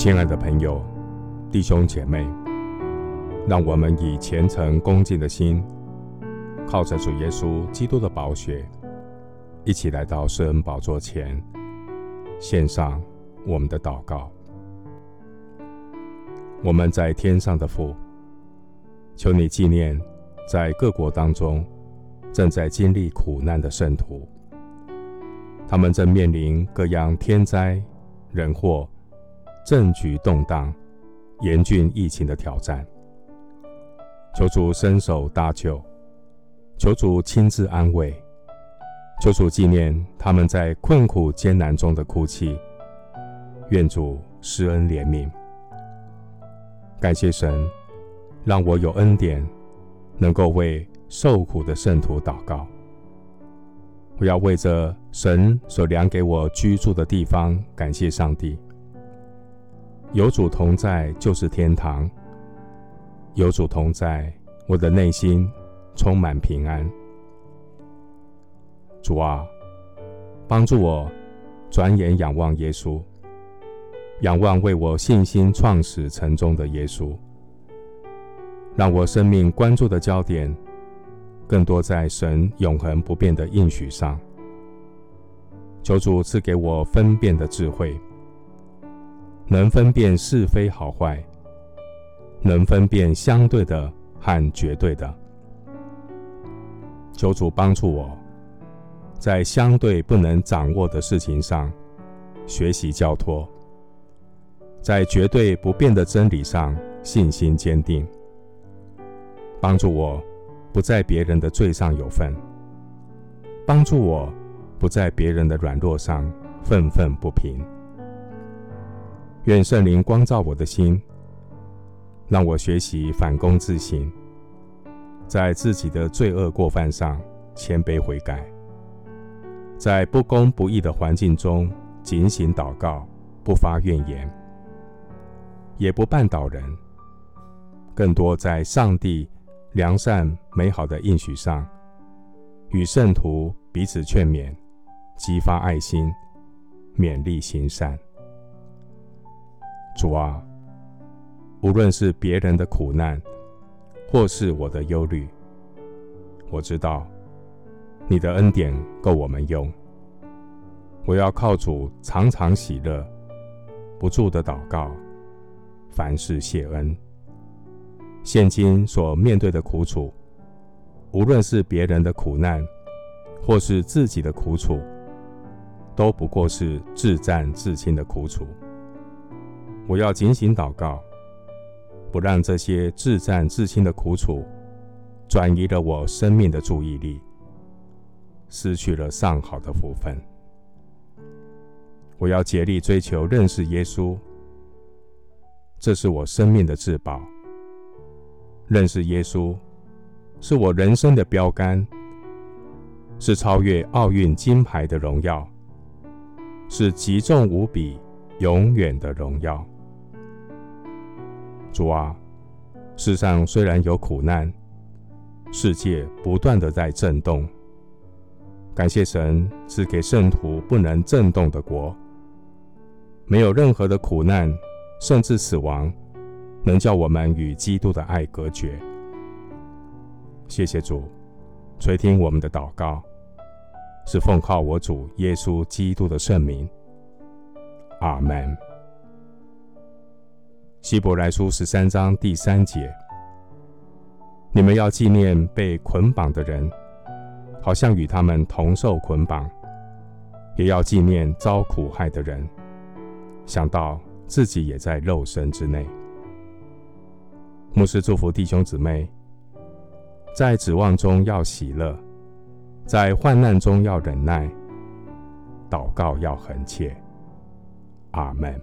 亲爱的朋友、弟兄姐妹，让我们以虔诚恭敬的心，靠着主耶稣基督的宝血，一起来到圣恩宝座前，献上我们的祷告。我们在天上的父，求你纪念在各国当中正在经历苦难的圣徒，他们正面临各样天灾人祸。政局动荡、严峻疫情的挑战，求主伸手搭救，求主亲自安慰，求主纪念他们在困苦艰难中的哭泣，愿主施恩怜悯。感谢神，让我有恩典，能够为受苦的圣徒祷告。我要为着神所量给我居住的地方，感谢上帝。有主同在就是天堂。有主同在，我的内心充满平安。主啊，帮助我转眼仰望耶稣，仰望为我信心创始成终的耶稣，让我生命关注的焦点更多在神永恒不变的应许上。求主赐给我分辨的智慧。能分辨是非好坏，能分辨相对的和绝对的。求主帮助我，在相对不能掌握的事情上学习交托，在绝对不变的真理上信心坚定。帮助我不在别人的罪上有份，帮助我不在别人的软弱上愤愤不平。愿圣灵光照我的心，让我学习反躬自省，在自己的罪恶过犯上谦卑悔改，在不公不义的环境中警醒祷告，不发怨言，也不绊倒人，更多在上帝良善美好的应许上，与圣徒彼此劝勉，激发爱心，勉励行善。主啊，无论是别人的苦难，或是我的忧虑，我知道你的恩典够我们用。我要靠主常常喜乐，不住的祷告，凡事谢恩。现今所面对的苦楚，无论是别人的苦难，或是自己的苦楚，都不过是自战自亲的苦楚。我要警醒祷告，不让这些自战自亲的苦楚转移了我生命的注意力，失去了上好的福分。我要竭力追求认识耶稣，这是我生命的至宝。认识耶稣是我人生的标杆，是超越奥运金牌的荣耀，是极重无比、永远的荣耀。主啊，世上虽然有苦难，世界不断的在震动。感谢神赐给圣徒不能震动的国，没有任何的苦难，甚至死亡，能叫我们与基督的爱隔绝。谢谢主，垂听我们的祷告，是奉靠我主耶稣基督的圣名。阿门。希伯来书十三章第三节：你们要纪念被捆绑的人，好像与他们同受捆绑；也要纪念遭苦害的人，想到自己也在肉身之内。牧师祝福弟兄姊妹，在指望中要喜乐，在患难中要忍耐，祷告要恒切。阿门。